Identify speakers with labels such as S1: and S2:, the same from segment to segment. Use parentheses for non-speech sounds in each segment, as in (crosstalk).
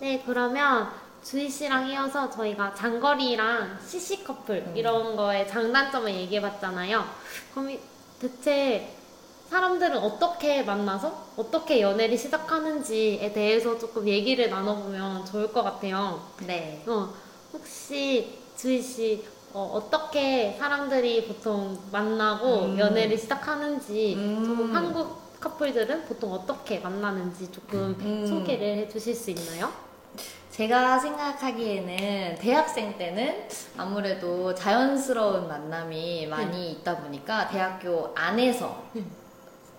S1: 네, 그러면 주희 씨랑 이어서 저희가 장거리랑 CC 커플
S2: 음.
S1: 이런 거의 장단점을 얘기해 봤잖아요. 그럼 이- 대체 사람들은 어떻게 만나서 어떻게 연애를 시작하는지에 대해서 조금 얘기를 나눠보면 좋을 것 같아요.
S2: 네.
S1: 어, 혹시 주희 씨 어, 떻게 사람들이 보통 만나고
S2: 음.
S1: 연애를 시작하는지
S2: 음.
S1: 조금 한국 커플들은 보통 어떻게 만나는지 조금
S2: 음.
S1: 소개를 해주실 수 있나요?
S2: 제가 생각하기에는 대학생 때는 아무래도 자연스러운 만남이 많이 있다 보니까 대학교 안에서
S1: 음.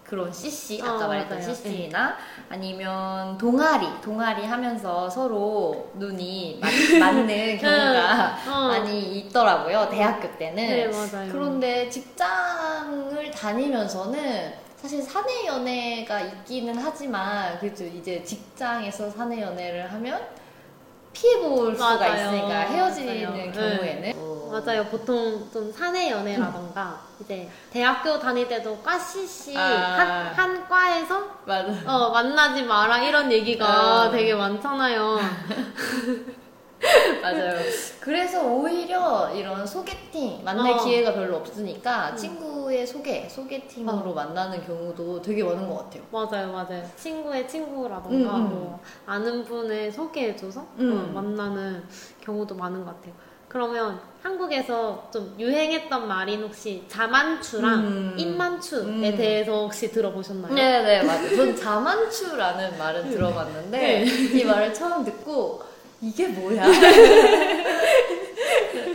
S2: 그런 CC
S1: 어,
S2: 아까 말했던
S1: 맞아요.
S2: CC나 아니면 동아리 동아리 하면서 서로 눈이 (laughs) 맞, 맞는 경우가
S1: 어.
S2: 많이 있더라고요 대학교 때는
S1: 네, 맞아요.
S2: 그런데 직장을 다니면서는 사실 사내 연애가 있기는 하지만 그래도 이제 직장에서 사내 연애를 하면 피해 볼 수가
S1: 맞아요.
S2: 있으니까 헤어지는
S1: 맞아요.
S2: 경우에는
S1: 맞아요. 보통 좀 사내 연애라던가 이제 대학교 다닐 때도 과 CC
S2: 아.
S1: 한, 한 과에서
S2: 맞아
S1: 어, 만나지 마라 이런 얘기가
S2: 어.
S1: 되게 많잖아요. (laughs)
S2: 맞아요. 그래서 오히려 이런 소개팅 만날
S1: 어.
S2: 기회가 별로 없으니까
S1: 음.
S2: 친구의 소개 소개팅으로 만나는 경우도 되게 많은 것 같아요.
S1: 맞아요, 맞아요. 친구의 친구라던가
S2: 음, 음.
S1: 뭐 아는 분을 소개해줘서
S2: 음.
S1: 어, 만나는 경우도 많은 것 같아요. 그러면 한국에서 좀 유행했던 말인 혹시 자만추랑
S2: 음.
S1: 입만추에
S2: 음.
S1: 대해서 혹시 들어보셨나요?
S2: 네네 맞아요. 전 자만추라는 말은 들어봤는데
S1: 네.
S2: 이 말을 처음 듣고 이게 뭐야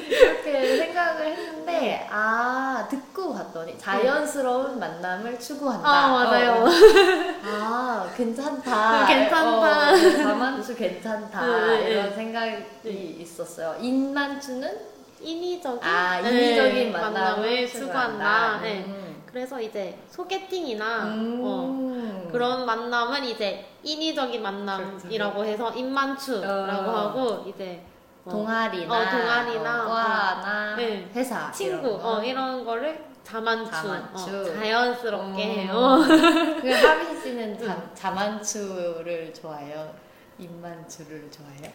S2: 이렇게 생각을 했는데 아 듣고 봤더니 자연스러운 만남을 추구한다.
S1: 아, 맞아요.
S2: 어. 아 괜찮다.
S1: 음, 괜찮다.
S2: 어, 자만추 괜찮다
S1: 네, 네.
S2: 이런 생각이 있었어요. 인만추는
S1: 인위적인,
S2: 아
S1: 네,
S2: 인위적인 만남을,
S1: 만남을
S2: 추구한다.
S1: 추구한다. 네.
S2: 음.
S1: 그래서 이제 소개팅이나
S2: 음.
S1: 어, 그런 만남은 이제 인위적인 만남이라고 해서 인만추라고
S2: 어.
S1: 하고 이제 뭐
S2: 동아리나,
S1: 어, 동아리나,
S2: 어, 과나
S1: 네.
S2: 회사
S1: 친구
S2: 이런 거.
S1: 어, 이런 거를 자만추,
S2: 자만추.
S1: 어, 자연스럽게
S2: 음.
S1: 해요. (laughs)
S2: 그 하빈 씨는 (laughs) 자, 자만추를 좋아해요? 입만추를 좋아해요?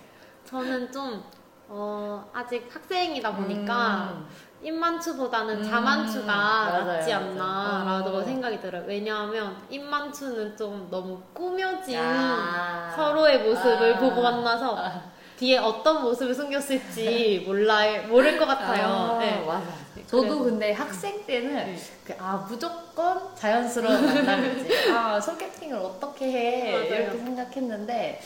S1: 저는 좀 어, 아직 학생이다 보니까
S2: 음.
S1: 입만추보다는
S2: 음,
S1: 자만추가
S2: 맞아요,
S1: 낫지. 않나라고
S2: 어.
S1: 생각이 들어요. 왜냐하면 입만추는 좀 너무 꾸며진
S2: 아.
S1: 서로의 모습을
S2: 아.
S1: 보고 만나서 뒤에 어떤 모습을 숨겼을지 (laughs) 몰라 모를 것 같아요.
S2: 아,
S1: 네.
S2: 맞아. 저도 근데 학생 때는
S1: 네.
S2: 그, 아 무조건 자연스러운 만남이지. 아 소개팅을 어떻게 해
S1: 맞아요.
S2: 이렇게 생각했는데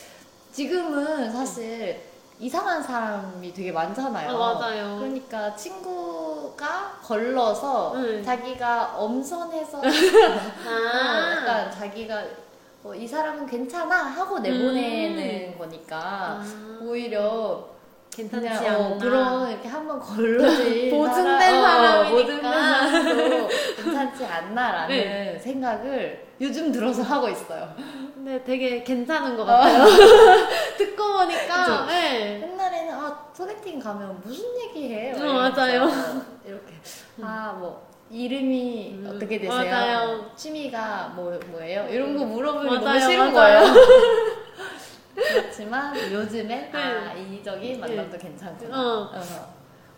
S2: 지금은 사실 이상한 사람이 되게 많잖아요.
S1: 어, 맞아요.
S2: 그러니까 친구가 걸러서
S1: 네.
S2: 자기가 엄선해서 (laughs)
S1: 아,
S2: 어, 약간 자기가 어, 이 사람은 괜찮아 하고 내보내는 거니까
S1: 아,
S2: 오히려
S1: 괜찮지
S2: 그냥
S1: 않나.
S2: 어, 그런 이렇게 한번 걸러진 (laughs)
S1: 보증된
S2: 사람, 어,
S1: 사람이니까.
S2: 괜찮지 않나라는
S1: 네.
S2: 생각을 요즘 들어서 하고 있어요.
S1: 근데 되게 괜찮은 것 같아요. (laughs) 듣고 보니까? 네.
S2: 옛날에는 아 소개팅 가면 무슨 얘기해? 막
S1: 어, 맞아요.
S2: 이렇게 아 뭐 이름이
S1: 음,
S2: 어떻게 되세요?
S1: 맞아요.
S2: 취미가 뭐 뭐예요? 이런 거 물어보는 게 너무
S1: 맞아요,
S2: 싫은
S1: 맞아요.
S2: 거예요. (laughs) 그렇지만 요즘엔 아
S1: 네.
S2: 인위적인 만남도 괜찮구나.
S1: 어.
S2: 어.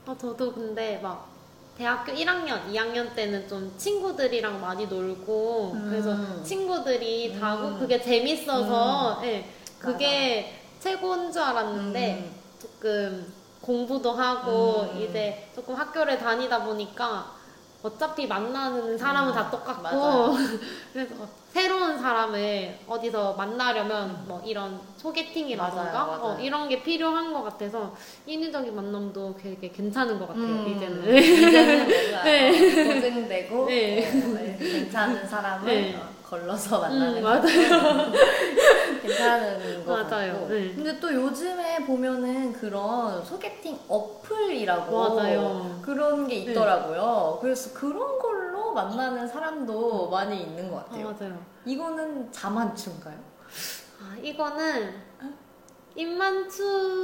S1: 어, 저도 근데 막 대학교 1학년, 2학년 때는 좀 친구들이랑 많이 놀고
S2: 음.
S1: 그래서 친구들이 다
S2: 음.
S1: 그게 재밌어서 예, 그게 최고인 줄 알았는데
S2: 음.
S1: 조금 공부도 하고
S2: 음.
S1: 이제 조금 학교를 다니다 보니까 어차피 만나는 사람은
S2: 음,
S1: 다 똑같고
S2: 맞아요. (laughs)
S1: 그래서 새로운 사람을 어디서 만나려면 뭐 이런 소개팅이라던가
S2: 맞아요, 맞아요.
S1: 어, 이런 게 필요한 것 같아서 인위적인 만남도 되게 괜찮은 것 같아요
S2: 음,
S1: 이제는
S2: 이제는 (laughs) 뭔가
S1: 네.
S2: 어, 보증되고
S1: 네.
S2: 어, 네, 괜찮은 사람을
S1: 네.
S2: 어, 걸러서 만나는
S1: 음,
S2: 거
S1: 맞아요 (laughs)
S2: 괜찮은 거
S1: 맞아요.
S2: 같고
S1: 네.
S2: 근데 또 요즘에 보면은 그런 소개팅 어플이라고
S1: 맞아요.
S2: 그런 게
S1: 네.
S2: 있더라고요 그래서 그런 걸로 만나는 사람도 많이 있는 것
S1: 아,
S2: 같아요
S1: 맞아요
S2: 이거는 자만추인가요?
S1: 아 이거는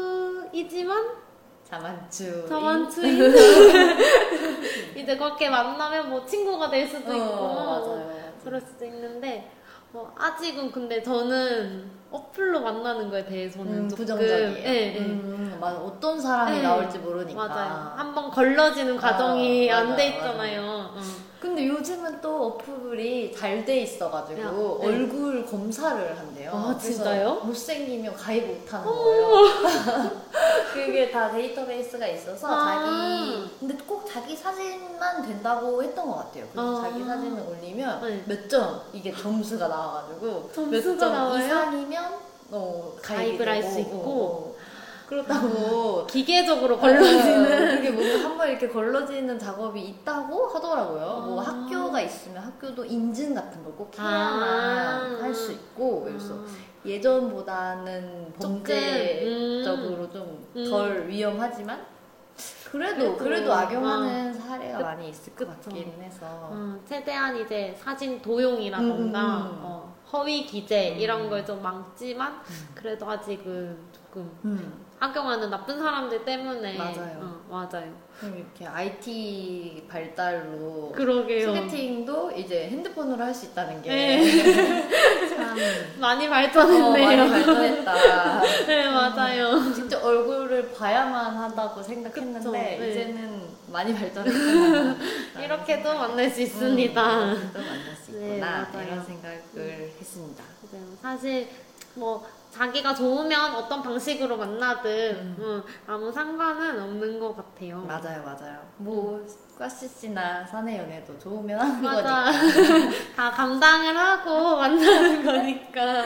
S1: 입만추이지만
S2: 자만추
S1: 저만추인 (laughs) 이제 그렇게 만나면 뭐 친구가 될 수도 있고
S2: 어, 맞아요
S1: 그럴 수도 있는데 뭐 아직은 근데 저는 어플로 만나는 거에 대해서는
S2: 음,
S1: 조금
S2: 부정적이에요.
S1: 예, 예.
S2: 음, 맞아. 어떤 사람이
S1: 네.
S2: 나올지 모르니까.
S1: 맞아요. 한번 걸러지는 과정이
S2: 아,
S1: 안돼
S2: 맞아요,
S1: 있잖아요. 어.
S2: 근데 요즘은 또 어플이 잘 돼 있어가지고
S1: 야, 네.
S2: 얼굴 검사를 한대요.
S1: 아, 진짜요?
S2: 못생기면 가입 못하는 거예요. (laughs) 그게 다 데이터베이스가 있어서
S1: 아.
S2: 자기 근데 꼭 자기 사진만 된다고 했던 것 같아요. 그래서
S1: 아.
S2: 자기 사진을 올리면
S1: 네.
S2: 몇 점 이게 점수가 나와가지고
S1: 점수가
S2: 몇점
S1: 나와요?
S2: 이상이면 어, 가입이
S1: 가입을 할
S2: 되고,
S1: 수 있고.
S2: 어, 어. 그렇다고
S1: 기계적으로 걸러지는
S2: 그게 뭔가 한번 이렇게 걸러지는 작업이 있다고 하더라고요. 뭐
S1: 아.
S2: 학교가 있으면 학교도 인증 같은 걸꼭
S1: 아.
S2: 해야만 할수 있고 그래서 예전보다는
S1: 조금,
S2: 범죄적으로 좀
S1: 음.
S2: 덜 위험하지만 그래도
S1: 그래도,
S2: 그래도 악용하는 사례가
S1: 그-
S2: 많이 있을 것
S1: 그쵸.
S2: 같긴 해서
S1: 어, 최대한 이제 사진 도용이라던가
S2: 음, 음, 음.
S1: 어, 허위 기재
S2: 음.
S1: 이런 걸 좀 막지만 그래도 아직은 조금
S2: 음.
S1: 악용하는 나쁜 사람들 때문에
S2: 맞아요.
S1: 어, 맞아요.
S2: 그럼 이렇게 IT 발달로
S1: 그러게요.
S2: 소개팅도 이제 핸드폰으로 할 수 있다는 게
S1: 네. (laughs)
S2: 참
S1: 많이
S2: 어,
S1: 발전했네요.
S2: 많이 발전했다. (laughs)
S1: 네 맞아요.
S2: 직접 얼굴을 봐야만 한다고 생각했는데
S1: 그쵸, 네.
S2: 이제는 많이 발전했다. (laughs)
S1: 이렇게도 만날 수 있습니다.
S2: 음, 또 만날 수
S1: 네,
S2: 있구나
S1: 맞아요.
S2: 이런 생각을 했습니다.
S1: 맞아요. 사실 뭐 자기가 좋으면 어떤 방식으로 만나든
S2: 음.
S1: 음, 아무 상관은 없는 것 같아요.
S2: 맞아요, 맞아요. 뭐 과시씨나 사내 연애도 좋으면 하는
S1: 맞아.
S2: 거니까. (laughs)
S1: 다 감당을 하고 (laughs) 만나는 거니까.